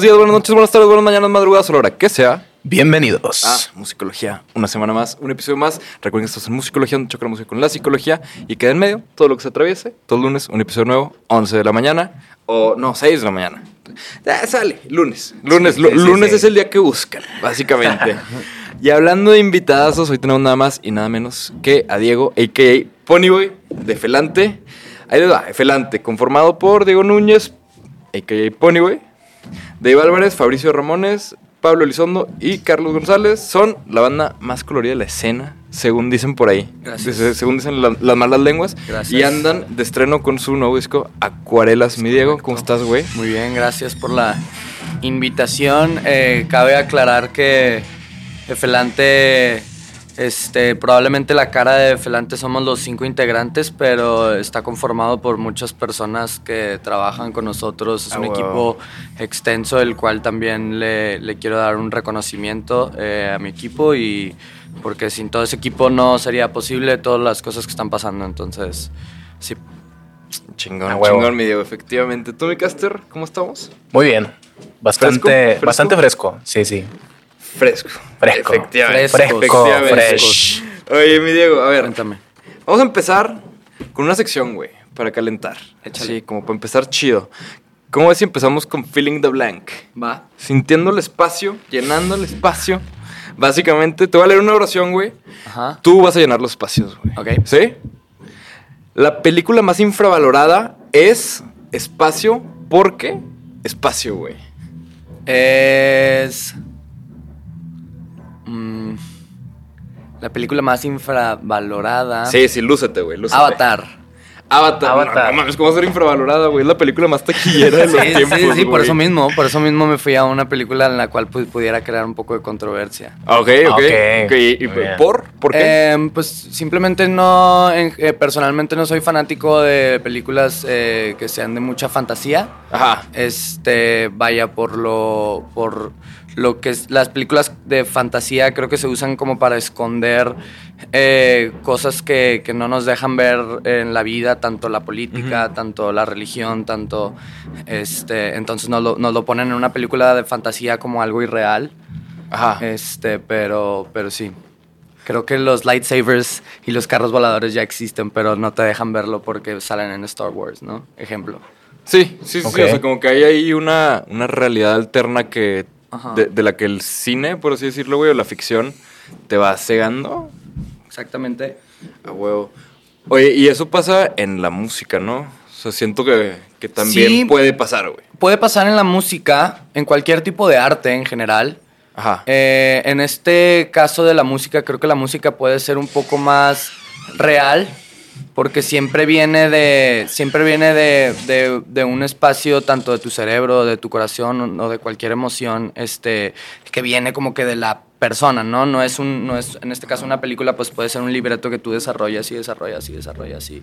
Buenos días, buenas noches, buenas tardes, buenas mañanas, madrugadas, a la hora que sea. Bienvenidos. Ah, musicología. Una semana más, un episodio más. Recuerden que estamos en musicología, donde choca la música con la psicología. Y queda en medio todo lo que se atraviese. Todos lunes, un episodio nuevo, 11 de la mañana. O no, 6 de la mañana. Ya sale, lunes. Lunes, Sí, lu- sí, sí, lunes sí. es el día que buscan, básicamente. y hablando de invitadazos, hoy tenemos nada más y nada menos que a Diego, a.k.a. Ponyboy, de Felante. Ahí les va, Felante, conformado por Diego Núñez, a.k.a. Ponyboy, Dave Álvarez, Fabricio Ramones, Pablo Elizondo y Carlos González son la banda más colorida de la escena, según dicen por ahí. Gracias. Según dicen la- las malas lenguas. Gracias. Y andan de estreno con su nuevo disco Acuarelas, mi Diego. ¿Cómo estás, güey? Muy bien, gracias por la invitación. Eh, cabe aclarar que Felante, este, probablemente la cara de Felante somos los cinco integrantes, pero está conformado por muchas personas que trabajan con nosotros. Es Ah, un equipo extenso, el cual también le, le quiero dar un reconocimiento eh, a mi equipo y porque sin todo ese equipo no sería posible todas las cosas que están pasando. Entonces, sí, Chingón, A huevo. chingón, mi Diego, efectivamente. ¿Tú, mi caster, cómo estamos? Muy bien. Bastante ¿Fresco? ¿Fresco? bastante fresco. Sí, sí. Fresco. Fresco. Efectivamente. Fresco, Efectivamente. fresh. Oye, mi Diego, a ver. cuéntame. Vamos a empezar con una sección, güey, para calentar. Échale. Sí, como para empezar chido. ¿Cómo ves si empezamos con Feeling the Blank? Va. Sintiendo el espacio, llenando el espacio. Básicamente, te voy a leer una oración, güey. Ajá. Tú vas a llenar los espacios, güey. Ok. ¿Sí? La película más infravalorada es Espacio porque Espacio, güey. Es. Mm, la película más infravalorada. Sí, sí, lúcete, güey. lúcete. Avatar. Avatar. Avatar. No, no mames, ¿cómo va a ser infravalorada, güey? Es la película más taquillera de los Sí, tiempos, sí, sí, por eso mismo, por eso mismo me fui a una película en la cual pu- pudiera crear un poco de controversia. Ah, Ok, ok. Ok, ok, ¿Y por? ¿Por qué? Eh, pues simplemente no, eh, personalmente no soy fanático de películas eh, que sean de mucha fantasía. Ajá. este vaya por lo por lo que es las películas de fantasía creo que se usan como para esconder eh, cosas que, que no nos dejan ver en la vida tanto la política tanto la religión tanto este entonces nos lo, nos lo ponen en una película de fantasía como algo irreal Ajá. este pero pero sí Creo que los lightsabers y los carros voladores ya existen, pero no te dejan verlo porque salen en Star Wars, ¿no? Ejemplo. Sí, sí, sí. O sea, como que hay ahí una, una realidad alterna que. De, de la que el cine, por así decirlo, güey, o la ficción te va cegando Exactamente. a huevo. Oye, y eso pasa en la música, ¿no? O sea, siento que, que también Sí. puede pasar, güey. Puede pasar en la música, en cualquier tipo de arte en general. Ajá. Eh, en este caso de la música, creo que la música puede ser un poco más real, porque siempre viene de, siempre viene de, de- de un espacio tanto de tu cerebro, de tu corazón o de cualquier emoción, este, que viene como que de la persona, ¿no? No es un, no es, en este caso una película, pues puede ser un libreto que tú desarrollas y desarrollas y desarrollas y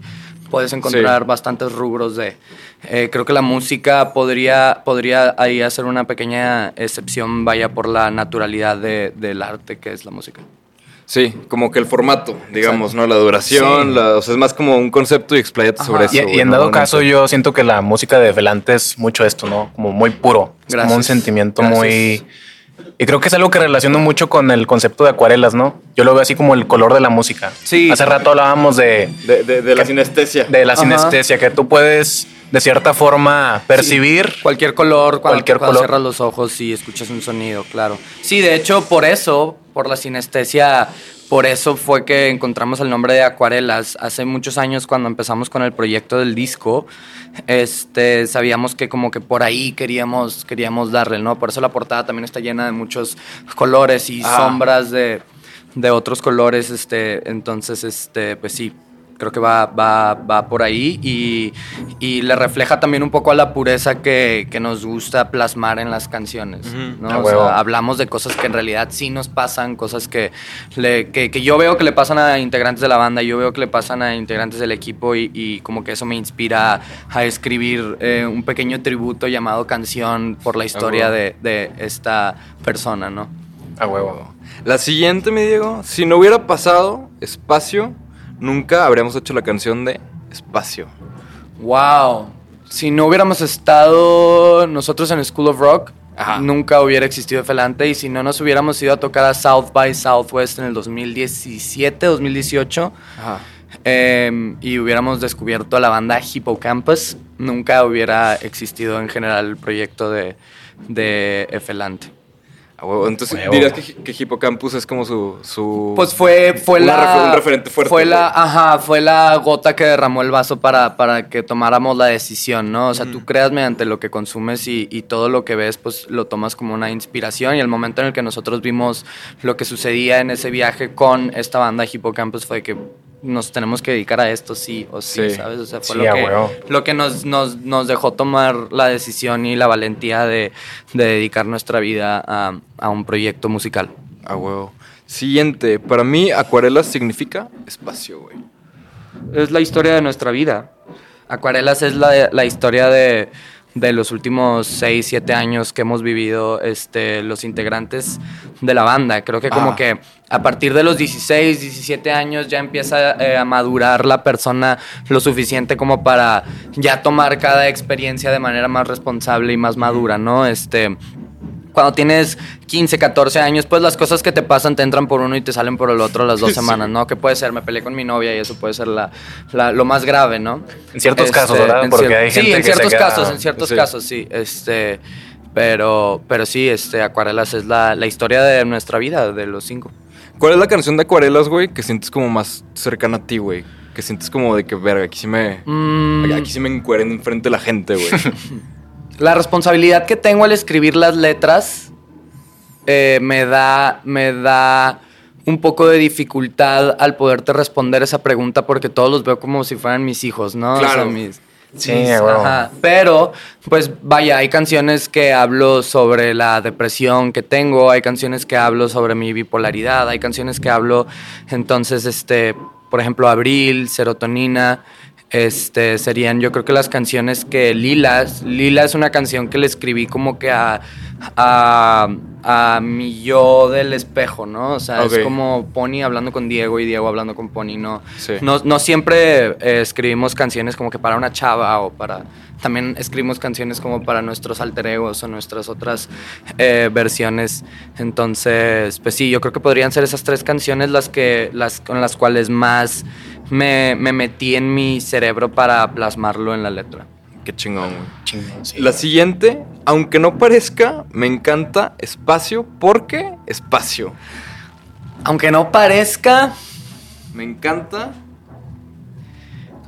puedes encontrar bastantes rubros de. eh, creo que la música podría, podría ahí hacer una pequeña excepción, vaya por la naturalidad de- del arte que es la música. Sí, como que el formato, digamos, ¿no? La duración, Sí. la- o sea, es más como un concepto y explayate sobre eso. Y, y en dado No caso, sé. yo siento que la música de Velante es mucho esto, ¿no? Como muy puro. Es como un sentimiento Gracias. muy. Y creo que es algo que relaciono mucho con el concepto de acuarelas, ¿no? Yo lo veo así como el color de la música. Sí. Hace rato hablábamos de, De, de- de la que- sinestesia. de la Ajá. sinestesia, que tú puedes, de cierta forma, percibir. Cualquier color, cuando, Cualquier cuando color. cierras los ojos y escuchas un sonido, claro. Sí, de hecho, por eso, por la sinestesia, por eso fue que encontramos el nombre de Acuarelas. Hace muchos años, cuando empezamos con el proyecto del disco, este, sabíamos que como que por ahí queríamos, queríamos darle, ¿no? Por eso la portada también está llena de muchos colores y Ah. sombras de, de otros colores, este, entonces, este, pues sí, creo que va, va, va por ahí y, y le refleja también un poco a la pureza que, que nos gusta plasmar en las canciones. Ujú. ¿no? A O huevo. sea, hablamos de cosas que en realidad sí nos pasan, cosas que, le- que, que yo veo que le pasan a integrantes de la banda, yo veo que le pasan a integrantes del equipo y, y como que eso me inspira a escribir eh, un pequeño tributo llamado canción por la historia de, de esta persona, ¿no? A huevo. La siguiente, me Diego, si no hubiera pasado espacio, nunca habríamos hecho la canción de Espacio. Wow. Si no hubiéramos estado nosotros en School of Rock, Ajá. nunca hubiera existido Felante y si no nos hubiéramos ido a tocar a South by Southwest en el 2017, 2018 Ajá. eh, y hubiéramos descubierto la banda Hippocampus, nunca hubiera existido en general el proyecto de, de Efelante. Entonces Huevo. dirías que, que Hippocampus es como su. su Pues fue, fue Una la. refer- un referente fuerte, Fue la, güey. ajá, fue la gota que derramó el vaso para, para que tomáramos la decisión, ¿no? O sea, tú creas mediante lo que consumes y, y todo lo que ves, pues lo tomas como una inspiración. Y el momento en el que nosotros vimos lo que sucedía en ese viaje con esta banda Hippocampus fue que nos tenemos que dedicar a esto sí o sí, Sí. ¿sabes? O sea, fue Sí, lo a que, lo que nos, nos, nos dejó tomar la decisión y la valentía de, de dedicar nuestra vida a, a un proyecto musical. Ah, huevo. Siguiente. Para mí, acuarelas significa espacio, güey. es la historia de nuestra vida. Acuarelas es la, la historia de, de los últimos 6, 7 años que hemos vivido este, los integrantes de la banda. Creo que como Ah. que a partir de los 16, 17 años ya empieza eh, a madurar la persona lo suficiente como para ya tomar cada experiencia de manera más responsable y más madura, ¿no? Este, cuando tienes 15, 14 años, pues las cosas que te pasan te entran por uno y te salen por el otro las dos Sí. semanas, ¿no? Que puede ser, me peleé con mi novia y eso puede ser la, la- lo más grave, ¿no? En ciertos casos, ¿verdad? en Porque hay sí, gente en que se ciertos queda- casos, en ciertos Sí. casos, sí. Este, pero, pero sí, este, Acuarelas es la, la historia de nuestra vida, de los cinco. ¿Cuál es la canción de acuarelas, güey, que sientes como más cercana a ti, güey? Que sientes como de que, verga, aquí sí me. Mm, Aquí sí me encueren enfrente de la gente, güey. La responsabilidad que tengo al escribir las letras eh, me da. me da un poco de dificultad al poderte responder esa pregunta porque todos los veo como si fueran mis hijos, ¿no? Claro. mis, Sí, mis- ajá. Pero, pues vaya, hay canciones que hablo sobre la depresión que tengo, hay canciones que hablo sobre mi bipolaridad, hay canciones que hablo, entonces, este, por ejemplo, Abril, Serotonina, este, serían yo creo que las canciones que Lilas, Lila es una canción que le escribí como que a, a, a mi yo del espejo, ¿no? O sea, es como Pony hablando con Diego y Diego hablando con Pony, ¿no? Sí. No, no siempre eh, escribimos canciones como que para una chava o para... También escribimos canciones como para nuestros alter egos o nuestras otras eh, versiones. Entonces, pues sí, yo creo que podrían ser esas tres canciones las que las con las cuales más me, me metí en mi cerebro para plasmarlo en la letra. Qué chingón, güey. Chingón, sí. La siguiente, aunque no parezca, me encanta espacio porque espacio. Aunque no parezca, Me encanta.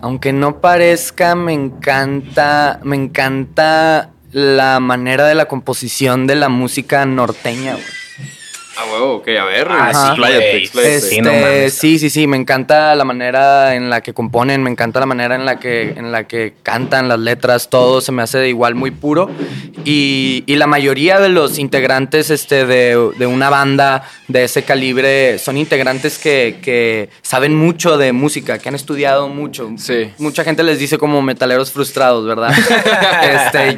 aunque no parezca, me encanta, me encanta la manera de la composición de la música norteña, güey. Ah, huevo, ok, a ver. Ajá. expláyate, Güey, expláyate. Este, Sí, sí, sí, sí, me encanta la manera en la que componen, me encanta la manera en la que, en la que cantan las letras, todo se me hace de igual muy puro. Y, y la mayoría de los integrantes este, de, de una banda de ese calibre son integrantes que, que saben mucho de música, que han estudiado mucho. Sí. Mucha gente les dice como metaleros frustrados, ¿verdad? este,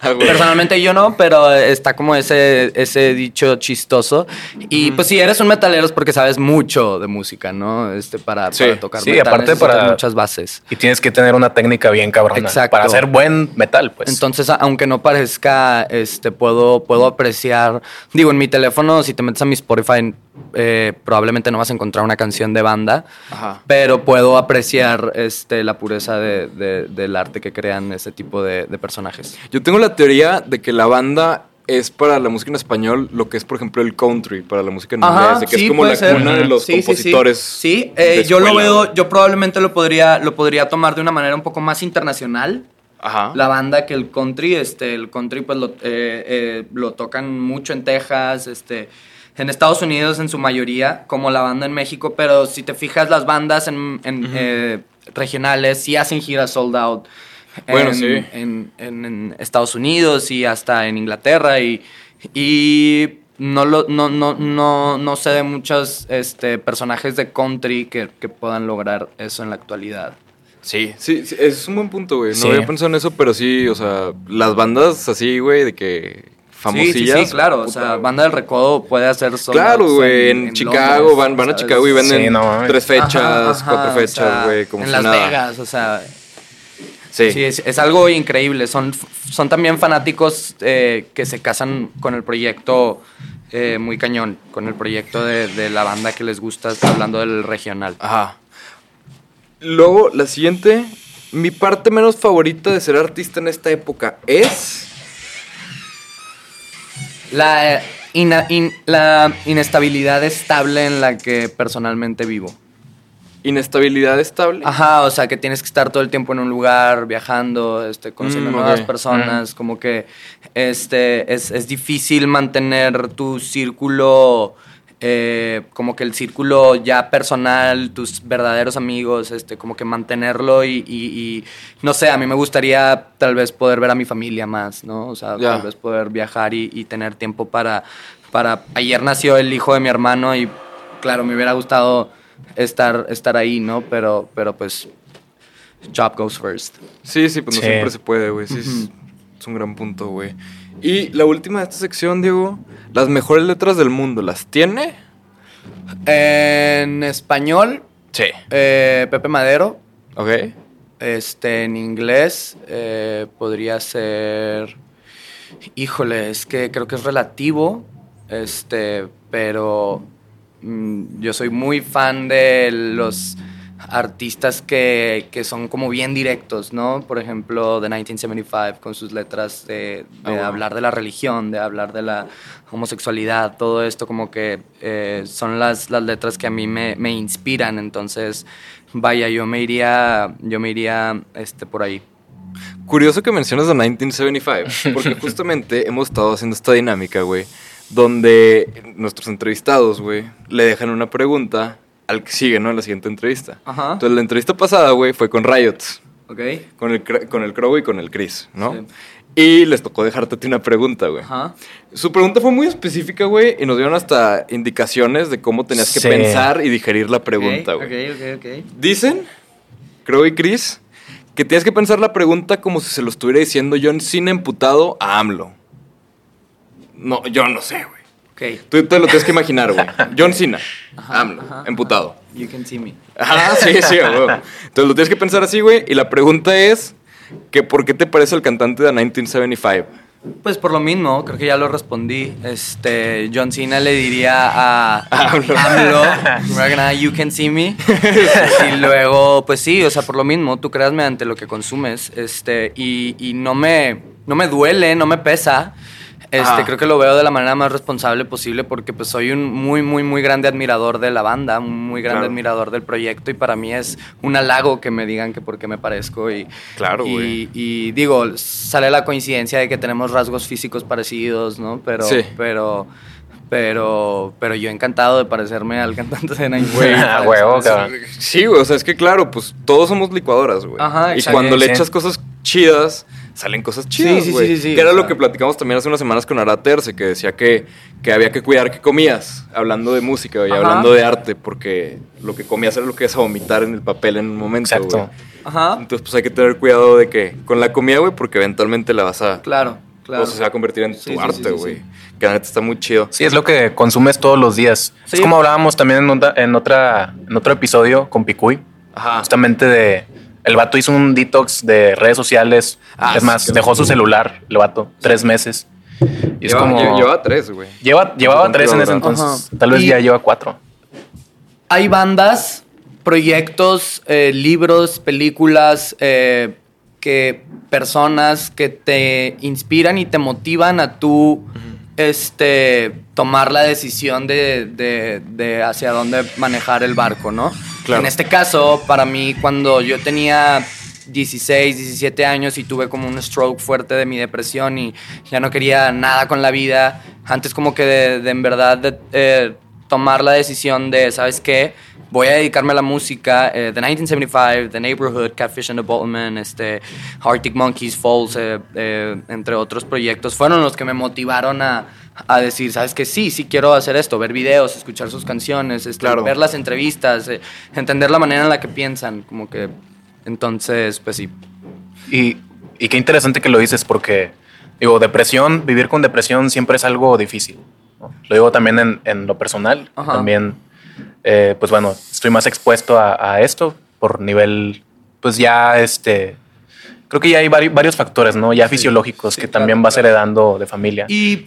Ah, personalmente yo no, pero está como ese, ese dicho chistoso. Y pues si eres un metalero es porque sabes mucho de música, ¿no? Este, para, Sí, para tocar sí, metal aparte para- muchas bases. Y tienes que tener una técnica bien cabrona Exacto. para hacer buen metal, pues. Entonces, aunque no parezca, este, puedo, puedo apreciar. Digo, en mi teléfono, si te metes a mi Spotify, eh, probablemente no vas a encontrar una canción de banda. Ajá. Pero puedo apreciar este, la pureza de- de- del arte que crean ese tipo de, de personajes. Yo tengo la teoría de que la banda es para la música en español lo que es, por ejemplo, el country para la música en inglés. De que es como la cuna de los Sí, sí, sí. compositores. Sí, eh, yo lo veo, yo probablemente lo podría, lo podría tomar de una manera un poco más internacional. Ajá. La banda que el country, este, el country pues lo, eh, eh, lo tocan mucho en Texas, este, en Estados Unidos en su mayoría, como la banda en México, pero si te fijas las bandas en, en, regionales sí hacen giras sold out. Bueno, en, sí. En, en- en Estados Unidos y hasta en Inglaterra y, y no, lo, no, no, no, no sé de muchos este, personajes de country que, que puedan lograr eso en la actualidad. Sí, sí, sí, es un buen punto, güey. No Sí. había pensado en eso, pero sí, o sea, las bandas así, güey, de que famosillas. Sí, sí, sí, claro. O sea, güey. Banda del Recodo puede hacer sold Claro, güey, en, Chicago, Londres, van, van a. Chicago y venden Sí, no mames. tres fechas, Ajá, ajá, cuatro o fechas, sea, güey, como En si Las nada. Vegas, o sea. Sí. Sí, es, es algo increíble. Son, son también fanáticos eh, que se casan con el proyecto eh, muy cañón, con el proyecto de, de la banda que les gusta, hablando del regional. Ajá. Luego, la siguiente. Mi parte menos favorita de ser artista en esta época es. La, eh, ina- in- la inestabilidad estable en la que personalmente vivo. Inestabilidad estable. Ajá, o sea, que tienes que estar todo el tiempo en un lugar, viajando, este, conociendo Mm, nuevas ok. personas, como que este, es, es difícil mantener tu círculo, eh, como que el círculo ya personal, tus verdaderos amigos, este, como que mantenerlo y, y- y, no sé, a mí me gustaría tal vez poder ver a mi familia más, ¿no? O sea, tal vez poder viajar y, y tener tiempo para, para... Ayer nació el hijo de mi hermano y, claro, me hubiera gustado estar, estar ahí, ¿no? Pero, pero pues, job goes first. Sí, sí, pues no Sí. siempre se puede, güey. Sí, es, es un gran punto, güey. Y la última de esta sección, Diego. Las mejores letras del mundo, ¿las tiene? En español, Sí. eh, Pepe Madero. Ok. Este, en inglés, eh, podría ser. Híjole, es que creo que es relativo. Este, pero yo soy muy fan de los artistas que, que son como bien directos, ¿no? Por ejemplo, The 1975 con sus letras de, de Ah, hablar de la religión, de hablar de la homosexualidad, todo esto como que eh, son las, las letras que a mí me, me inspiran, entonces vaya, yo me iría, yo me iría este, por ahí. Curioso que mencionas The 1975, porque justamente hemos estado haciendo esta dinámica, güey, donde nuestros entrevistados, güey, le dejan una pregunta al que sigue, ¿no? En la siguiente entrevista. Ajá. Entonces, la entrevista pasada, güey, fue con Riot, ¿Ok? con el, Cra- con el Crow y con el Chris, ¿no? Sí. Y les tocó dejarte una pregunta, güey. Ajá. Su pregunta fue muy específica, güey, y nos dieron hasta indicaciones de cómo tenías que Sí. pensar y digerir la pregunta, güey. Ok, ok, ok. Dicen, Crow y Chris, que tienes que pensar la pregunta como si se lo estuviera diciendo John Cena emputado a AMLO. No, yo no sé, güey. Ok. Tú te lo tienes que imaginar, güey. John Cena, AMLO, ajá, emputado. You can see me. Ajá, sí, sí, güey. Entonces lo tienes que pensar así, güey. Y la pregunta es, que ¿por qué te parece el cantante de 1975? Pues por lo mismo, creo que ya lo respondí. Este, John Cena le diría a AMLO. AMLO, "Right now you can see me. y luego, pues sí, o sea, por lo mismo, tú creas mediante lo que consumes. Este, y, y no me, no me duele, no me pesa. Este, Ajá. creo que lo veo de la manera más responsable posible porque pues soy un muy, muy, muy grande admirador de la banda, un muy grande Claro. admirador del proyecto y para mí es un halago que me digan que por qué me parezco y, Claro, y- güey. y digo, sale la coincidencia de que tenemos rasgos físicos parecidos, ¿no? Pero, Sí. pero, pero, pero yo encantado de parecerme al cantante de Nine Güey, huevo, cabrón. Sí, güey, o sea, es que claro, pues todos somos licuadoras, güey. Ajá, y exacto. cuando le Sí. echas cosas chidas, salen cosas chidas, Sí, sí, güey. sí, sí, sí, Que era lo que platicamos también hace unas semanas con Ara Terce, que decía que, que había que cuidar que comías, hablando de música y hablando de arte, porque lo que comías era lo que ibas a vomitar en el papel en un momento, Exacto. güey. Ajá, Entonces, pues hay que tener cuidado de que con la comida, güey, porque eventualmente la vas a... claro, claro. O sea, se va a convertir en Sí, tu sí, arte, sí, güey. sí. Que la neta está muy chido. Sí, es lo que consumes todos los días. Sí. Es como hablábamos también en, otra- en, otra, en otro episodio con Picuy, Ajá. justamente de... El vato hizo un detox de redes sociales. Ah, es más, dejó su celular, el vato, tres meses. Y es Lleva- como... lle- Lleva tres, güey. Lleva, llevaba tres en ese entonces. Ajá. Tal vez Y- ya lleva cuatro. Hay bandas, proyectos, eh, libros, películas, eh, que personas que te inspiran y te motivan a tú este, tomar la decisión de, de- de hacia dónde manejar el barco, ¿no? Claro. En este caso, para mí, cuando yo tenía 16, 17 años y tuve como un stroke fuerte de mi depresión y ya no quería nada con la vida, antes como que de, de en verdad de, eh, tomar la decisión de, ¿sabes qué? Voy a dedicarme a la música. eh, The 1975, The Neighborhood, Catfish and the Bottlemen, este, Arctic Monkeys, Falls, eh, eh, entre otros proyectos, fueron los que me motivaron a, a decir, ¿sabes qué? Sí, sí quiero hacer esto, ver videos, escuchar sus canciones, este, Claro. ver las entrevistas, eh, entender la manera en la que piensan, como que... Entonces, pues sí. Y, y qué interesante que lo dices porque, digo, depresión, vivir con depresión siempre es algo difícil. ¿no? Lo digo también en, en lo personal. Ajá. También, eh, pues bueno, estoy más expuesto a, a esto por nivel, pues ya, este, creo que ya hay vari- varios factores, ¿no? Ya fisiológicos sí, que claro, también vas claro. heredando de familia. Y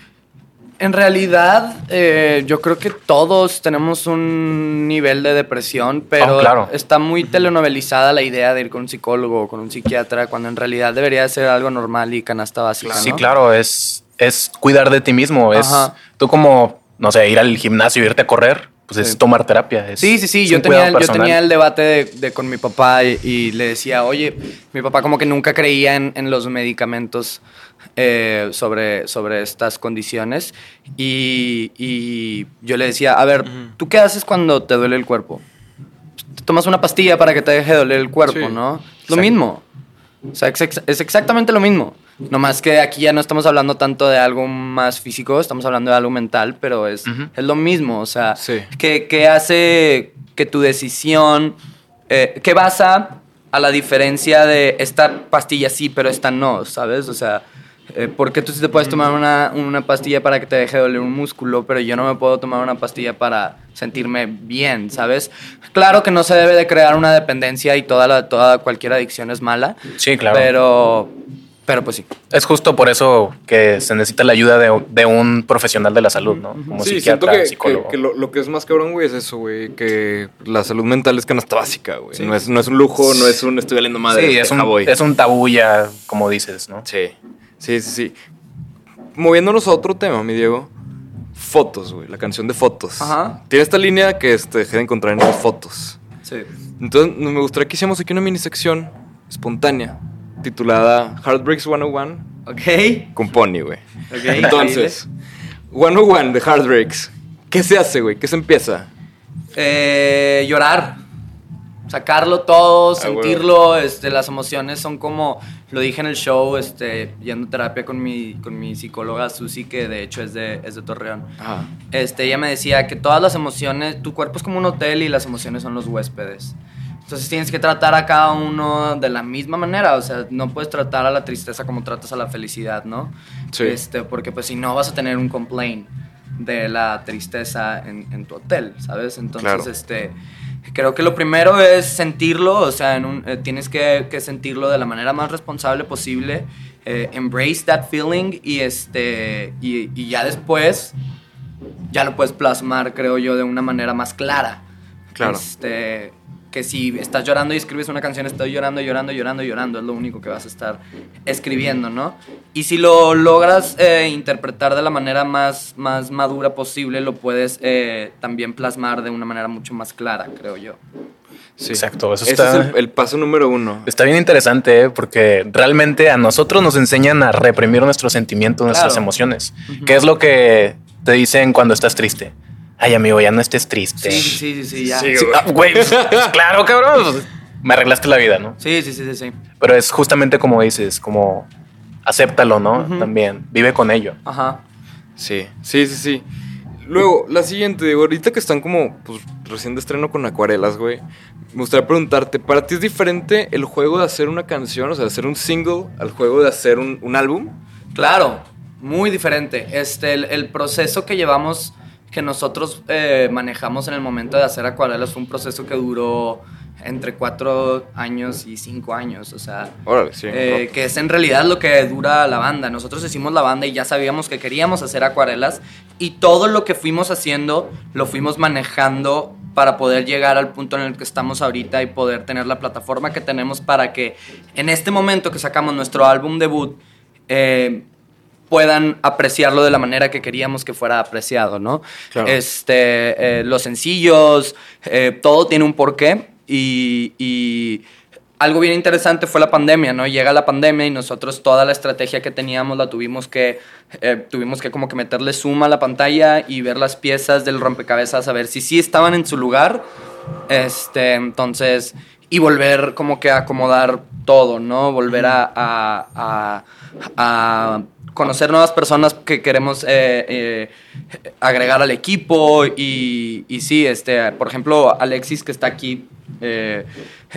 en realidad, eh, yo creo que todos tenemos un nivel de depresión, pero Oh, claro. está muy telenovelizada la idea de ir con un psicólogo o con un psiquiatra, cuando en realidad debería ser algo normal y canasta básica. Sí, ¿no? claro, es, es cuidar de ti mismo. Es tú como, no sé, ir al gimnasio, irte a correr, pues es Sí. tomar terapia. es- Sí, sí, sí. es Yo tenía, yo tenía el debate de, de con mi papá y, y le decía, oye, mi papá como que nunca creía en, en los medicamentos eh, sobre, sobre estas condiciones. Y, y yo le decía, a ver, ¿tú qué haces cuando te duele el cuerpo? Te tomas una pastilla para que te deje de doler el cuerpo, Sí. ¿no? Lo mismo. O sea, ex- es exactamente lo mismo. Nomás que aquí ya no estamos hablando tanto de algo más físico, estamos hablando de algo mental, pero es, es lo mismo. O sea, Sí. que, que hace que tu decisión, eh, que basa a la diferencia de esta pastilla sí, pero esta no, ¿sabes? O sea, eh, ¿por qué tú sí te puedes tomar una, una pastilla para que te deje doler un músculo, pero yo no me puedo tomar una pastilla para sentirme bien, ¿sabes? Claro que no se debe de crear una dependencia y toda, la, toda cualquier adicción es mala, Sí, claro. pero, pero pues sí. Es justo por eso que se necesita la ayuda de, de un profesional de la salud, ¿no? Como sí, siento psiquiatra, que, psicólogo. que- que lo, lo que es más cabrón, güey, es eso, güey. Que la salud mental es canasta básica, güey. Sí. No, es, no es un lujo, no es un estoy valiendo madre. sí, es un, voy. es un tabú ya, como dices, ¿no? Sí, sí, sí, sí. Moviéndonos a otro tema, mi Diego. Fotos, güey. La canción de fotos. Ajá. Tiene esta línea que este, dejé de encontrar en las fotos. Sí. Entonces, me gustaría que hiciéramos aquí una mini sección espontánea titulada Heartbreaks 101 Ok. con Pony, güey. Ok, Entonces, 101 de Heartbreaks. ¿Qué se hace, güey? ¿Qué se empieza? Eh, llorar. Sacarlo todo, Ah, sentirlo, este, las emociones son como, lo dije en el show, este, yendo a terapia con mi, con mi psicóloga Susi, que de hecho es de, es de Torreón. Ajá. Este, ella me decía que todas las emociones, tu cuerpo es como un hotel y las emociones son los huéspedes. Entonces tienes que tratar a cada uno de la misma manera, o sea, no puedes tratar a la tristeza como tratas a la felicidad, ¿no? Sí. Este, porque pues si no vas a tener un complaint de la tristeza en, en tu hotel, ¿sabes? Entonces, Claro. este, creo que lo primero es sentirlo, o sea, en un- eh, tienes que, que sentirlo de la manera más responsable posible, eh, embrace that feeling y, este, y, y ya después ya lo puedes plasmar, creo yo, de una manera más clara. Claro. Este, que si estás llorando y escribes una canción, estoy llorando, llorando, llorando, llorando, es lo único que vas a estar escribiendo, ¿no? Y si lo logras eh, interpretar de la manera más, más madura posible, lo puedes eh, también plasmar de una manera mucho más clara, creo yo. Sí. Exacto, eso Ese está- es el, el paso número uno. Está bien interesante, ¿eh? porque realmente a nosotros nos enseñan a reprimir nuestros sentimientos, nuestras emociones. ¿Qué es lo que te dicen cuando estás triste? Ay, amigo, ya no estés triste. Sí, sí, sí, sí, ya. Sí, Sí, ah, güey, pues, claro, cabrón. pues, Me arreglaste la vida, ¿no? Sí, sí, sí, sí, sí. Pero es justamente como dices, como acéptalo, ¿no? También, vive con ello. Ajá. Sí, sí, sí, sí. Luego, la siguiente, digo, ahorita que están como pues, recién de estreno con acuarelas, güey. Me gustaría preguntarte, ¿para ti es diferente el juego de hacer una canción, o sea, de hacer un single, al juego de hacer un, un álbum? Claro, muy diferente. Este, el, el proceso que llevamos, que nosotros eh, manejamos en el momento de hacer acuarelas fue un proceso que duró entre cuatro años y cinco años. O sea, Órale, sí. eh, que es en realidad lo que dura la banda. Nosotros hicimos la banda y ya sabíamos que queríamos hacer acuarelas y todo lo que fuimos haciendo lo fuimos manejando para poder llegar al punto en el que estamos ahorita y poder tener la plataforma que tenemos para que en este momento que sacamos nuestro álbum debut eh, puedan apreciarlo de la manera que queríamos que fuera apreciado, ¿no? Claro. Este, eh, los sencillos, eh, todo tiene un porqué y, y algo bien interesante fue la pandemia, ¿no? Llega la pandemia y nosotros toda la estrategia que teníamos la tuvimos que, eh, tuvimos que como que meterle suma a la pantalla y ver las piezas del rompecabezas a ver si sí estaban en su lugar, este, entonces, y volver como que a acomodar todo, ¿no? Volver a, a- a- a conocer nuevas personas que queremos eh, eh, agregar al equipo y, y sí, este, por ejemplo, Alexis que está aquí, eh,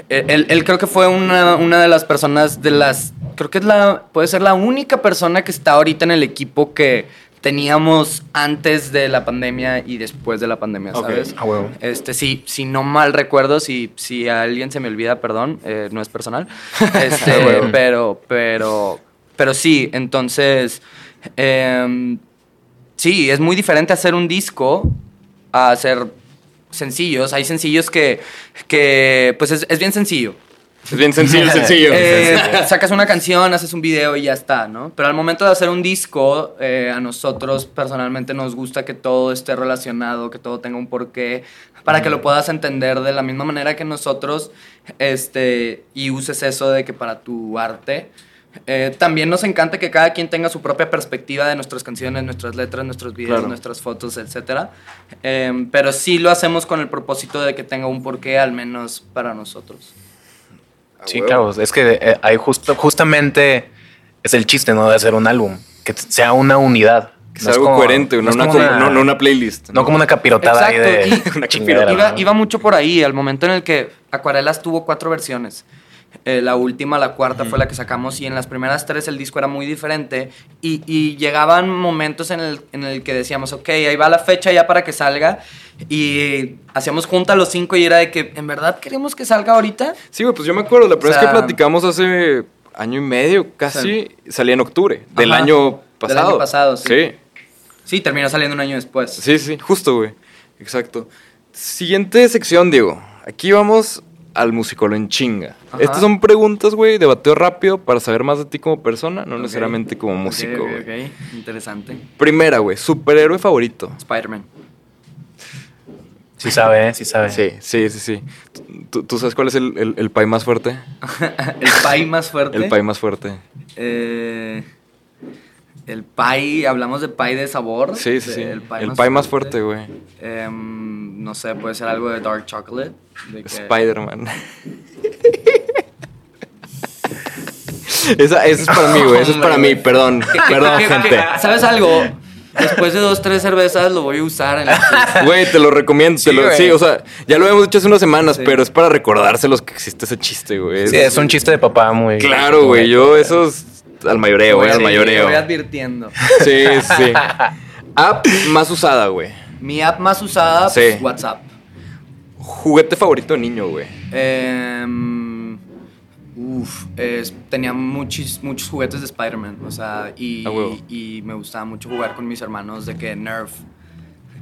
él, él creo que fue una, una de las personas de las, creo que es la, puede ser la única persona que está ahorita en el equipo que teníamos antes de la pandemia y después de la pandemia. ¿sabes? Ah, huevo. Este, sí, si no mal recuerdo, si, si a alguien se me olvida, perdón, eh, no es personal. Este, Ah, pero, pero, pero sí, entonces, em, sí, es muy diferente hacer un disco a hacer sencillos. Hay sencillos que, que pues es, es bien sencillo. Es bien sencillo, sencillo. Eh, sacas una canción, haces un video y ya está, ¿no? Pero al momento de hacer un disco, eh, a nosotros personalmente nos gusta que todo esté relacionado, que todo tenga un porqué, para que lo puedas entender de la misma manera que nosotros, este, y uses eso de que para tu arte. Eh, también nos encanta que cada quien tenga su propia perspectiva de nuestras canciones, nuestras letras, nuestros videos, Claro. nuestras fotos, etc. pero sí lo hacemos con el propósito de que tenga un porqué, al menos para nosotros. Sí, huevo. claro. Es que eh, hay justo, justamente es el chiste, ¿no? De hacer un álbum. Que sea una unidad. Que No sea es algo como- coherente, no, una, no- no una playlist. no como una capirotada ahí de y- una chingadera. Iba, ¿no? iba mucho por ahí, al momento en el que Acuarelas tuvo cuatro versiones. Eh, la última, la cuarta, fue la que sacamos y en las primeras tres el disco era muy diferente y, y llegaban momentos en el, en el que decíamos, ok, ahí va la fecha ya para que salga y hacíamos junta los cinco y era de que, ¿en verdad queremos que salga ahorita? Sí, güey, pues yo me acuerdo, la primera O vez que platicamos hace año y medio, casi, salía en octubre del Ajá, año del pasado. año pasado, sí. Sí, Sí, terminó saliendo un año después. sí, sí, justo, güey. Exacto. Siguiente sección, Diego. Aquí vamos al musicolo en chinga. Ajá. Estas son preguntas, güey, de bateo rápido para saber más de ti como persona, no necesariamente como músico, Ok, güey. ok, ok. Interesante. Primera, güey, superhéroe favorito. Spider-Man. Sí sabe, ¿eh? sí sabe. Sí, sí, sí, sí. ¿Tú, tú sabes cuál es el, el, el pay más fuerte? el pie más fuerte. El pay más fuerte. Eh, el pie, hablamos de pie de sabor. Sí, sí, sí. El pie más fuerte, güey. Em, no sé, puede ser algo de dark chocolate. de que- Spider-Man. Esa, esa es para mí, güey. Eso es para mí, perdón. Perdón, gente. ¿Sabes algo? Después de dos, tres cervezas lo voy a usar en la Güey, te lo recomiendo. te Sí, lo- sí, o sea, ya lo hemos dicho hace unas semanas, Sí. pero es para recordárselos que existe ese chiste, güey. Sí, es un chiste de papá muy. Claro, güey. Yo, eso es al mayoreo, güey, al Sí, mayoreo. Voy advirtiendo. Sí, sí. App más usada, güey. Mi app más usada, Sí. pues, WhatsApp. Juguete favorito de niño, güey. Uf, es- tenía muchos, muchos juguetes de Spider-Man, o sea, y, y me gustaba mucho jugar con mis hermanos de que Nerf,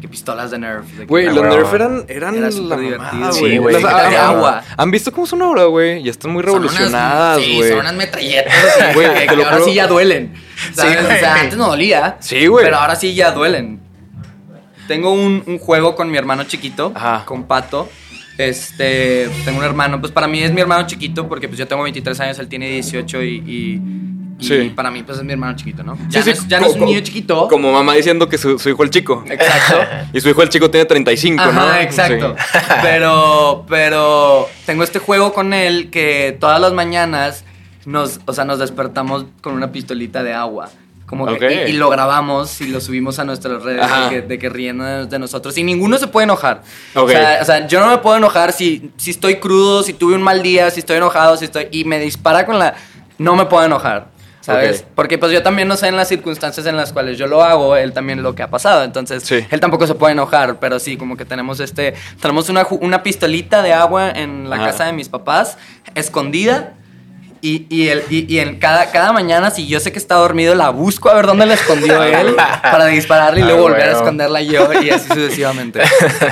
que pistolas de Nerf. Güey, los. Nerf eran, eran Era la súper mamada. Sí, güey. Las- de ah, agua. ¿Han visto cómo son ahora, güey? Ya están muy revolucionadas, sí, güey. son unas metralletas Güey, que, ahora sí ya duelen. ¿sabes? Sí, o sea, antes no dolía. Sí, güey. Pero ahora sí ya duelen. Tengo un, un juego con mi hermano chiquito, Ajá. con Pato. Este, tengo un hermano, pues para mí es mi hermano chiquito porque pues yo tengo 23 años, él tiene 18 y, y, y Sí. para mí pues es mi hermano chiquito, ¿no? Sí, Ya, sí, no, es, ya no es un niño chiquito. Como mamá diciendo que su, su hijo el chico. Exacto. Y su hijo el chico tiene 35, ¿no? Ajá, exacto. Sí. Pero, pero tengo este juego con él que todas las mañanas nos, o sea, nos despertamos con una pistolita de agua. Como que, Ok. y, y lo grabamos y lo subimos a nuestras redes de que, de que ríen de, nosotros. Y ninguno se puede enojar. Ok. O, sea, o sea, yo no me puedo enojar si, si estoy crudo, si tuve un mal día, si estoy enojado, si estoy. Y me dispara con la. No me puedo enojar. ¿Sabes? Porque pues yo también no sé en las circunstancias en las cuales yo lo hago, él también lo que ha pasado. Entonces, Sí. él tampoco se puede enojar, pero sí, como que tenemos este. Tenemos una, una pistolita de agua en la Ajá. casa de mis papás, escondida. Y, y, el, y, y en cada, cada mañana, si yo sé que está dormido, la busco a ver dónde la escondió él para dispararle y Ah, luego volver a esconderla yo y así sucesivamente.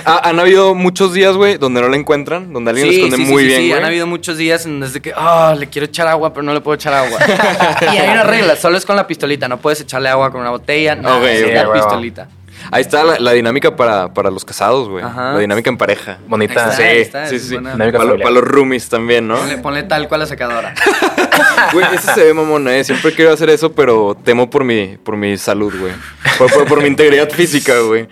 Ha- han habido muchos días, güey, donde no la encuentran, donde alguien la esconde sí, muy sí, bien, sí, güey. han habido muchos días en desde que, ah, le quiero echar agua, pero no le puedo echar agua. y hay una regla, solo es con la pistolita, no puedes echarle agua con una botella, no, Ok, es ok, la pistolita. Ahí está la, la dinámica para, para los casados, güey. Ajá. La dinámica en pareja. Bonita. Está, Sí, está, sí, sí. buena. Para, los roomies también, ¿no? Ponle, ponle tal cual la secadora. Güey, eso se ve mamona, ¿eh? Siempre quiero hacer eso, pero temo por mi, por mi salud, güey. Por, por- por mi integridad física, güey.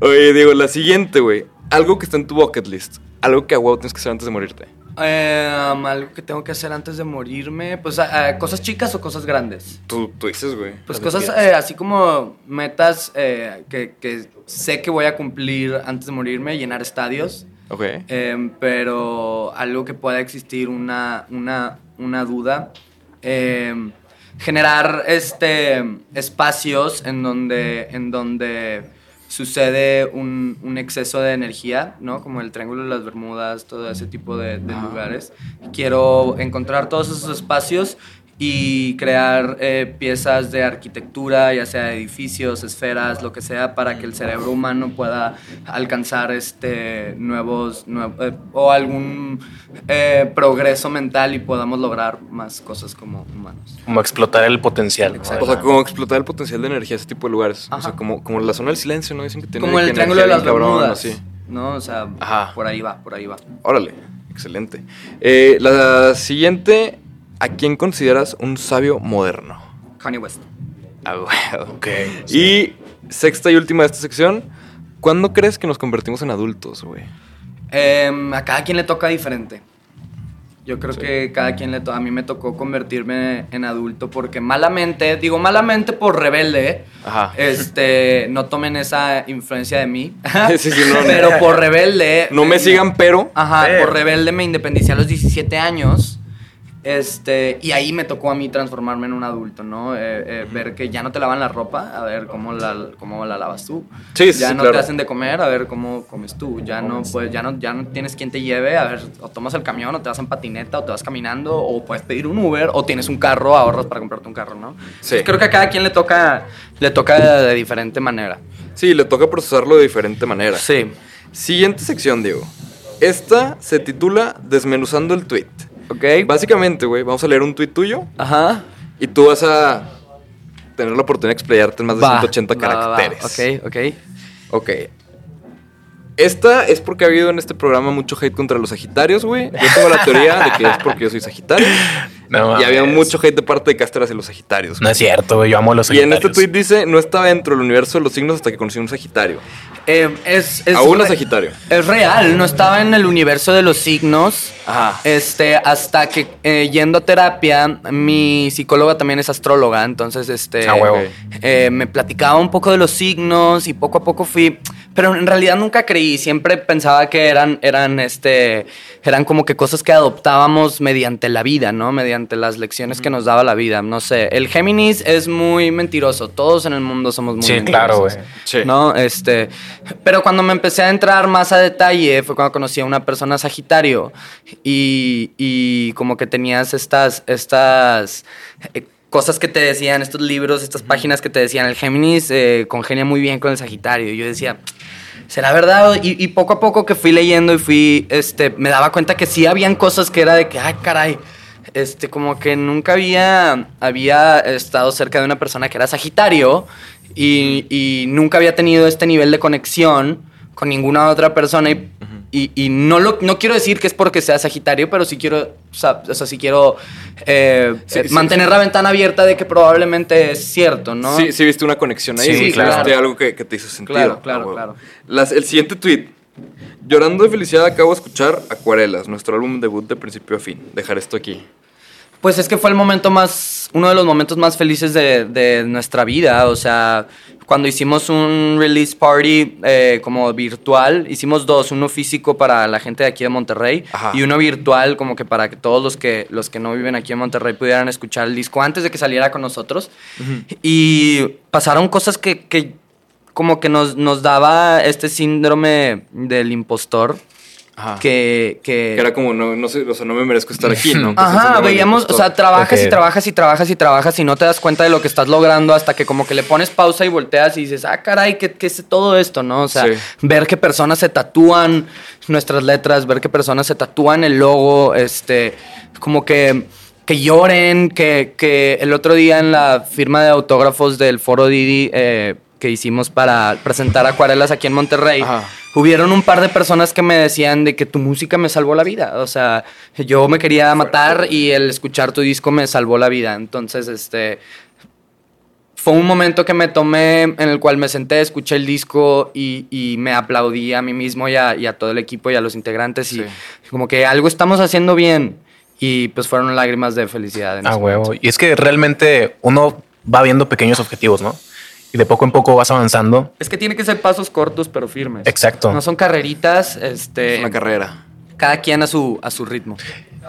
Oye, digo, la siguiente, güey. Algo que está en tu bucket list. Algo que a huevo tienes que hacer antes de morirte. Eh, um, algo que tengo que hacer antes de morirme, pues cosas chicas o cosas grandes. Tú, tú dices, güey. Pues cosas eh, así como metas eh, que, que sé que voy a cumplir antes de morirme, llenar estadios. Ok. Em, pero algo que pueda existir una, una, una duda. em, generar este, espacios en donde, en donde sucede un, un exceso de energía, ¿no? Como el Triángulo de las Bermudas, todo ese tipo de, de lugares. Quiero encontrar todos esos espacios y crear eh, piezas de arquitectura, ya sea edificios, esferas, lo que sea, para que el cerebro humano pueda alcanzar este, nuevos, nuevo- eh, o algún eh, progreso mental y podamos lograr más cosas como humanos. Como explotar el potencial. Exacto. O sea, como explotar el potencial de energía, ese tipo de lugares. O sea, como, como la zona del silencio, ¿no? Dicen que tiene Como el que Triángulo de energía las Bermudas, así. ¿no? O sea, Ajá. por ahí va, por ahí va. Órale, excelente. Eh, la siguiente, ¿a quién consideras un sabio moderno? Kanye West. Ah, bueno. Ok. Y sexta y última de esta sección, ¿cuándo crees que nos convertimos en adultos, güey? Em, a cada quien le toca diferente. Yo creo Sí. que cada quien le toca. A mí me tocó convertirme en adulto porque malamente, digo malamente por rebelde, Ajá. este, no tomen esa influencia de mí. Sí, sí, no, no. pero por rebelde. No me sigan, pero... Ajá, Pero. por rebelde me independicé a los 17 años. Este, y ahí me tocó a mí transformarme en un adulto, ¿no? Eh, eh, ver que ya no te lavan la ropa, a ver cómo la, cómo la lavas tú. Sí, sí, ya no claro. te hacen de comer, a ver cómo comes tú. Ya no, pues, ya no, ya no tienes quien te lleve, a ver, o tomas el camión, o te vas en patineta, o te vas caminando, o puedes pedir un Uber, o tienes un carro, ahorras para comprarte un carro, ¿no? Sí. Entonces, creo que a cada quien le toca, le toca de, de diferente manera. Sí, le toca procesarlo de diferente manera. Sí. Siguiente sección, Diego. Esta se titula Desmenuzando el tweet. ¿Ok? Básicamente, güey, vamos a leer un tweet tuyo Ajá. y tú vas a tener la oportunidad de explayarte en más de Va, 180 va, va, va. caracteres. Ok, ok. Ok. Esta es porque ha habido en este programa mucho hate contra los Sagitarios, güey. Yo tengo la teoría de que es porque yo soy Sagitario. No y había mucho hate de parte de Caster hacia los Sagitarios. No es cierto, güey. Yo amo a los y en este Sagitarios. tweet dice, no estaba dentro del universo de los signos hasta que conocí un Sagitario. Eh, es, es Aún re- Sagitario. Es real, no estaba en el universo de los signos. Ajá. Este, hasta que eh, yendo a terapia, mi psicóloga también es astróloga, entonces este Ah, huevo. Eh, me platicaba un poco de los signos y poco a poco fui, pero en realidad nunca creí, siempre pensaba que eran, eran, este, eran como que cosas que adoptábamos mediante la vida, ¿no? Mediante las lecciones que nos daba la vida, no sé. El Géminis es muy mentiroso, todos en el mundo somos muy Sí, mentirosos. claro. Sí. ¿no? Este, pero cuando me empecé a entrar más a detalle fue cuando conocí a una persona Sagitario y, y como que tenías estas, estas eh, cosas que te decían, estos libros, estas páginas que te decían, el Géminis eh, congenia muy bien con el Sagitario. Y yo decía, ¿será verdad? Y, y poco a poco que fui leyendo y fui, este, me daba cuenta que sí habían cosas que era de que, ay, caray. Este, como que nunca había, había estado cerca de una persona que era Sagitario y, y nunca había tenido este nivel de conexión con ninguna otra persona y, y- y no, lo, no quiero decir que es porque sea Sagitario, pero sí quiero, o sea, o sea, sí quiero eh, Sí, eh, sí, mantener sí. la ventana abierta de que probablemente es cierto, ¿no? Sí, sí viste una conexión ahí. Sí, Sí, claro. Algo que, que te hizo sentido. Claro, claro, Ah, claro. Las- el siguiente tweet. Llorando de felicidad acabo de escuchar Acuarelas, nuestro álbum debut de principio a fin. Dejar esto aquí. Pues es que fue el momento más, uno de los momentos más felices de, de nuestra vida. O sea, cuando hicimos un release party eh, como virtual, hicimos dos, uno físico para la gente de aquí de Monterrey Ajá. y uno virtual como que para que todos los que, los que no viven aquí en Monterrey pudieran escuchar el disco antes de que saliera con nosotros. Y pasaron cosas que, que como que nos, nos daba este síndrome del impostor. Ajá. Que, que, Que era como, no, no sé, o sea, no me merezco estar aquí, ¿no? Que es el Ajá, veíamos, o impostor. sea, trabajas y trabajas y trabajas y trabajas y no te das cuenta de lo que estás logrando hasta que como que le pones pausa y volteas y dices, ah, caray, ¿qué, qué es todo esto, no? O sea, Sí. ver que personas se tatúan nuestras letras, ver que personas se tatúan el logo, este, como que, que lloren, que, que el otro día en la firma de autógrafos del Foro Didi eh, que hicimos para presentar acuarelas aquí en Monterrey, Ajá. hubieron un par de personas que me decían de que tu música me salvó la vida. O sea, yo me quería matar y el escuchar tu disco me salvó la vida. Entonces, este. Fue un momento que me tomé en el cual me senté, escuché el disco y, y me aplaudí a mí mismo y a, y a todo el equipo y a los integrantes. Y Sí. como que algo estamos haciendo bien. Y pues fueron lágrimas de felicidad. en Ah, ese huevo. momento. Y es que realmente uno va viendo pequeños objetivos, ¿no? Y de poco en poco vas avanzando. Es que tiene que ser pasos cortos pero firmes. Exacto. No son carreritas, este, Es una carrera. cada quien a su, a su ritmo.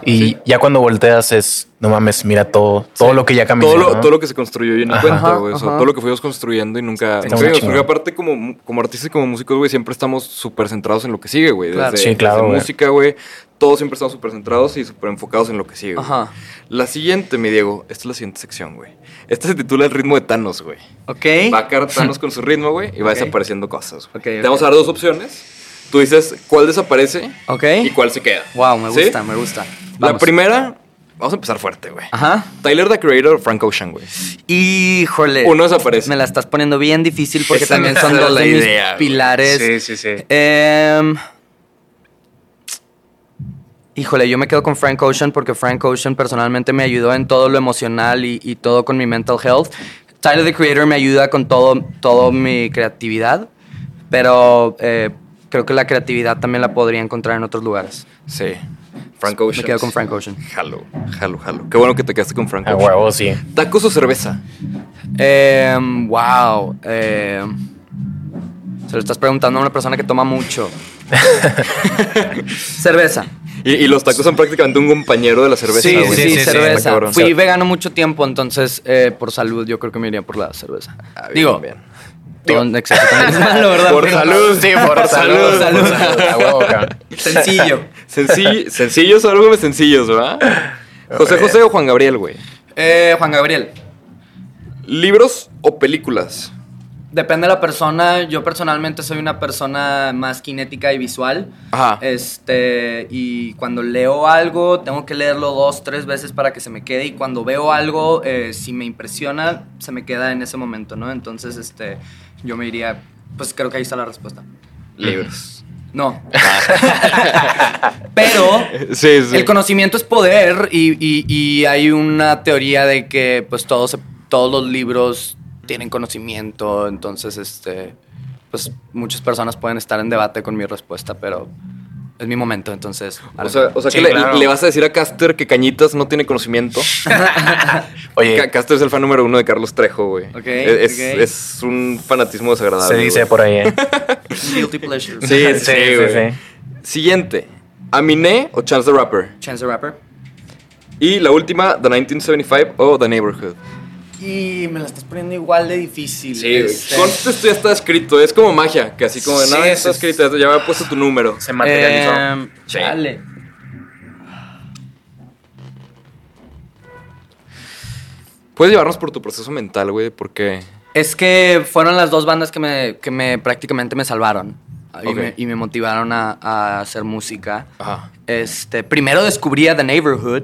Y ya cuando volteas es, no mames, mira todo, todo lo que ya caminé. Todo lo, ¿no? todo lo que se construyó y ni Ajá. cuenta, güey. Todo lo que fuimos construyendo y nunca. Porque aparte, como, como artistas y como músicos, güey, siempre estamos súper centrados en lo que sigue, güey. Claro. Desde, Sí, claro, desde güey. música, güey. Todos siempre estamos súper centrados y súper enfocados en lo que sigue. Ajá. La siguiente, mi Diego, esta es la siguiente sección, güey. Esta se titula El ritmo de Thanos, güey. Ok. Va a caer Thanos con su ritmo, güey, y va Ok. desapareciendo cosas. güey. Ok, Te vamos a dar dos opciones. Tú dices cuál desaparece Ok. y cuál se queda. Wow, me ¿Sí? gusta, me gusta. La Vamos. primera, vamos a empezar fuerte, güey. Ajá. Tyler, the Creator, Frank Ocean, güey. Híjole. Uno desaparece. Me la estás poniendo bien difícil porque Esa también son dos la de mis güey. pilares. Sí, sí, sí. Em, híjole, yo me quedo con Frank Ocean porque Frank Ocean personalmente me ayudó en todo lo emocional y, y todo con mi mental health. Tyler the Creator me ayuda con todo, todo mi creatividad, pero eh, creo que la creatividad también la podría encontrar en otros lugares. Sí. Frank Ocean. Me quedo con Frank Ocean. Jalo, jalo, jalo. Qué bueno que te quedaste con Frank A Ocean. huevo, sí. ¿Tacos o cerveza? Em, wow. em, se lo estás preguntando a una persona que toma mucho. Cerveza. Y, y los tacos son prácticamente un compañero de la cerveza, Sí, güey. sí, sí, sí, está cerveza. Fui vegano mucho tiempo, entonces eh, por salud yo creo que me iría por la cerveza. Ah, bien, Digo, bien. Todo en exceso también es malo, ¿verdad? Por salud, Sí, por salud. salud. por salud. A huevo, cabrón. Sencillo. Sencillo, sencillos, algo sencillos, ¿verdad? José José o Juan Gabriel, güey. Eh, Juan Gabriel. ¿Libros o películas? Depende de la persona. Yo personalmente soy una persona más cinética y visual. Ajá. Este, y cuando leo algo, tengo que leerlo dos, tres veces para que se me quede. Y cuando veo algo, eh, si me impresiona, se me queda en ese momento, ¿no? Entonces, este, yo me iría, pues creo que ahí está la respuesta. Libros. No. Pero Sí, sí. el conocimiento es poder y, y- y hay una teoría de que pues todos, todos los libros tienen conocimiento, entonces este pues muchas personas pueden estar en debate con mi respuesta, pero es mi momento, entonces. O sea, o sea Sí, que le, le vas a decir a Caster que Cañitas no tiene conocimiento. Oye, Ca- Caster es el fan número uno de Carlos Trejo, güey. Ok, es, ok. es un fanatismo desagradable. se dice por ahí, ¿eh? Guilty pleasure. Sí, sí, Sí, sí. Siguiente. ¿Aminé o Chance the Rapper? Chance the Rapper. Y la última, The 1975 o The Neighborhood. Y me la estás poniendo igual de difícil. Sí, este. Conste, esto ya está escrito. Es como magia, que así como de Sí, nada es- está escrito. Ya había puesto tu número. Se materializó. Sí. chale. Puedes llevarnos por tu proceso mental, güey, porque. Es que fueron las dos bandas que me, que me prácticamente me salvaron. Y, me, y me motivaron a, a hacer música. Ajá. Este, primero descubrí a The Neighborhood,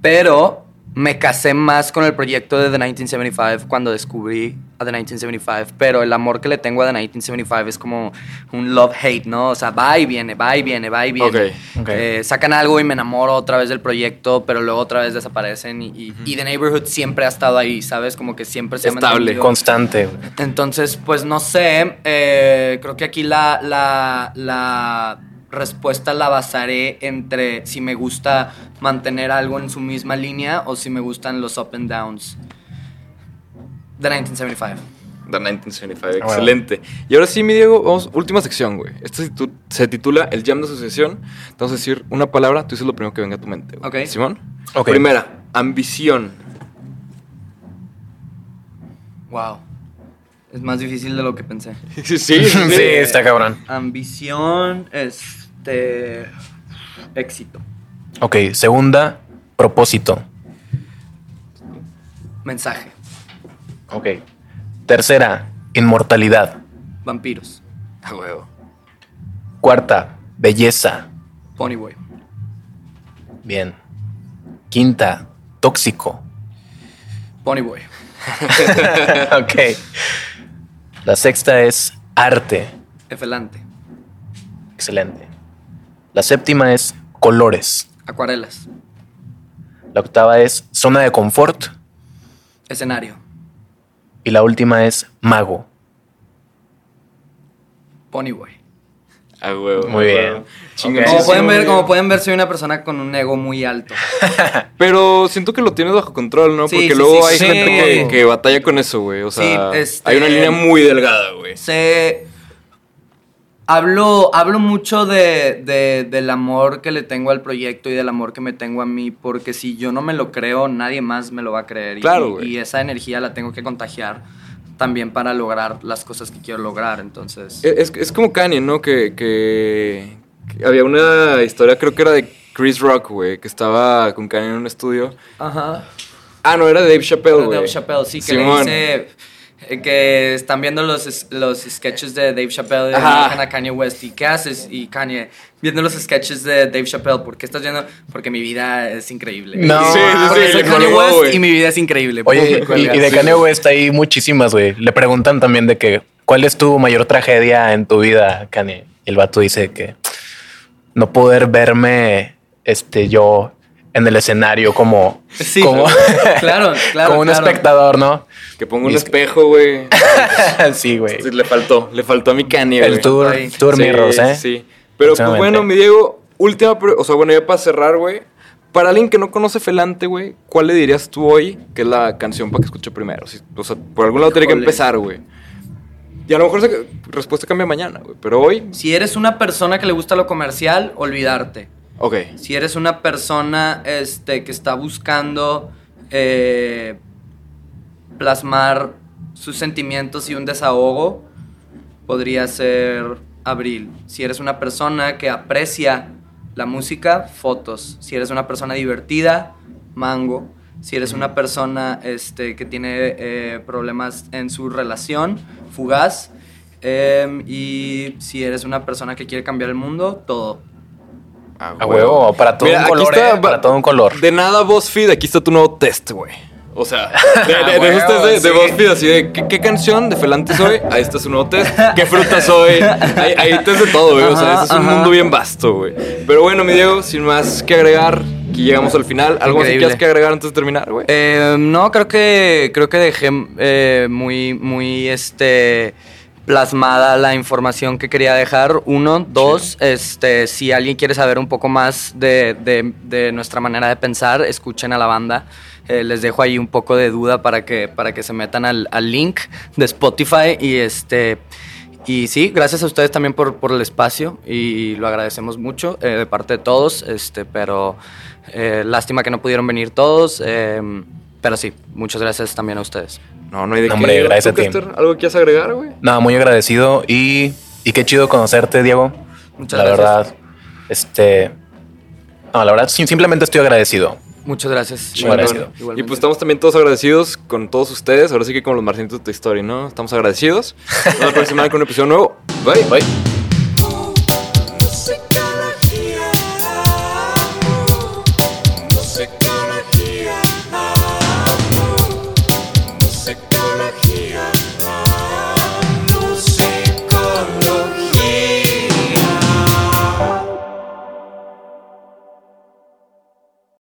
pero me casé más con el proyecto de The 1975 cuando descubrí a The 1975. Pero el amor que le tengo a The 1975 es como un love-hate, ¿no? O sea, va y viene, va y viene, va y viene. Ok, ok. Eh, sacan algo y me enamoro otra vez del proyecto, pero luego otra vez desaparecen. Y, y- y The Neighborhood siempre ha estado ahí, ¿sabes? Como que siempre se ha Estable. Constante. Entonces, pues no sé, eh, creo que aquí la, la, la respuesta la basaré entre si me gusta mantener algo en su misma línea o si me gustan los up and downs. The 1975. The 1975, Ah, bueno. excelente. Y ahora sí, mi Diego, vamos, última sección, güey. Esta se titu- se titula El Jam de Asociación. Te vamos a decir una palabra, tú dices lo primero que venga a tu mente. güey. Ok. ¿Simón? Primera, ambición. Wow. Es más difícil de lo que pensé. Sí, sí, Sí, está cabrón. Ambición, este. Éxito. Ok, segunda, propósito. Mensaje. Ok. Tercera, inmortalidad. Vampiros. A huevo. Cuarta, belleza. Ponyboy. Bien. Quinta, tóxico. Ponyboy. ok. La sexta es arte. Efelante. Excelente. La séptima es colores. Acuarelas. La octava es zona de confort. Escenario. Y la última es mago. Ponyboy. A huevo. Muy a bien. huevo. Chingoncísimo, Como pueden ver, como pueden ver, soy una persona con un ego muy alto. Pero siento que lo tienes bajo control, ¿no? Sí, Porque sí, luego sí, hay sí. gente que, que batalla con eso, güey. O sea, Sí, este- hay una línea muy delgada, güey. Sé. Hablo, hablo mucho de, de- del amor que le tengo al proyecto y del amor que me tengo a mí, porque si yo no me lo creo, nadie más me lo va a creer. Y- Claro, y, y esa energía la tengo que contagiar también para lograr las cosas que quiero lograr. Entonces, Es, es como Kanye, ¿no? Que, que, que había una historia, creo que era de Chris Rock, güey, que estaba con Kanye en un estudio. ajá. Ah, no, era de Dave Chappelle, güey. Dave Chappelle, sí, que Simón. le dice que están viendo los, los sketches de Dave Chappelle y Ajá. a Kanye West. ¿Y qué haces? Y Kanye, viendo los sketches de Dave Chappelle, ¿por qué estás viendo? Porque mi vida es increíble. No. Sí, sí, Porque soy Kanye colgó, West y mi vida es increíble. Oye, y, de Kanye West hay muchísimas, güey. Le preguntan también de que, ¿cuál es tu mayor tragedia en tu vida, Kanye? Y el vato dice que no poder verme, este, yo en el escenario como, Sí, como, claro, claro, como un claro. espectador, ¿no? Que ponga un Y espejo, güey. sí, güey. Sí, le faltó, le faltó a mi Kanye, El tour, Ahí. tour Sí, Mirrors, ¿eh? Sí. Pero pues bueno, mi Diego, última, o sea, bueno, ya para cerrar, güey. Para alguien que no conoce Felante, güey, ¿cuál le dirías tú hoy que es la canción para que escuche primero? Si- o sea, por algún lado tiene que empezar, güey. Y a lo mejor esa respuesta cambia mañana, güey. Pero hoy, Si eres una persona que le gusta lo comercial, olvidarte. Ok. Si eres una persona este, que está buscando eh, plasmar sus sentimientos y un desahogo, podría ser Abril. Si eres una persona que aprecia la música, fotos. Si eres una persona divertida, Mango. Si eres una persona este, que tiene eh, problemas en su relación, Fugaz. Em, y si eres una persona que quiere cambiar el mundo, todo. A huevo, para todo Mira, un aquí color, está, eh, para todo un color. De nada BuzzFeed, aquí está tu nuevo test, güey. O sea, de, de- de huevo, esos test de, de sí. BuzzFeed, así de ¿qué, qué canción de Felante soy? Ahí está su nuevo test. ¿Qué fruta soy? Ahí, ahí test de todo, güey. O sea, ese es un mundo bien vasto, güey. Pero bueno, mi Diego, sin más que agregar, aquí llegamos al final. ¿Algo más que quieras que agregar antes de terminar, güey? Eh, no, creo que creo que dejé eh, muy, muy este plasmada la información que quería dejar. Uno, dos, este, si alguien quiere saber un poco más de, de- de nuestra manera de pensar, escuchen a la banda. Eh, les dejo ahí un poco de duda para que, para que se metan al, al link de Spotify y este. Y sí, gracias a ustedes también por, por el espacio y lo agradecemos mucho eh, de parte de todos, este, pero eh, lástima que no pudieron venir todos, eh, pero sí, muchas gracias también a ustedes. No, no hay de Hombre, qué. gracias ¿Tú, a ti. ¿Algo que quieras agregar, güey? Nada, muy agradecido y, y qué chido conocerte, Diego. Muchas la gracias. verdad, este. No, la verdad, sim- simplemente estoy agradecido. Muchas gracias. Muy agradecido. Y pues estamos también todos agradecidos con todos ustedes. Ahora sí que como los marcianitos de Toy Story, ¿no? Estamos agradecidos. Nos vemos la próxima semana con un episodio nuevo. Bye. Bye.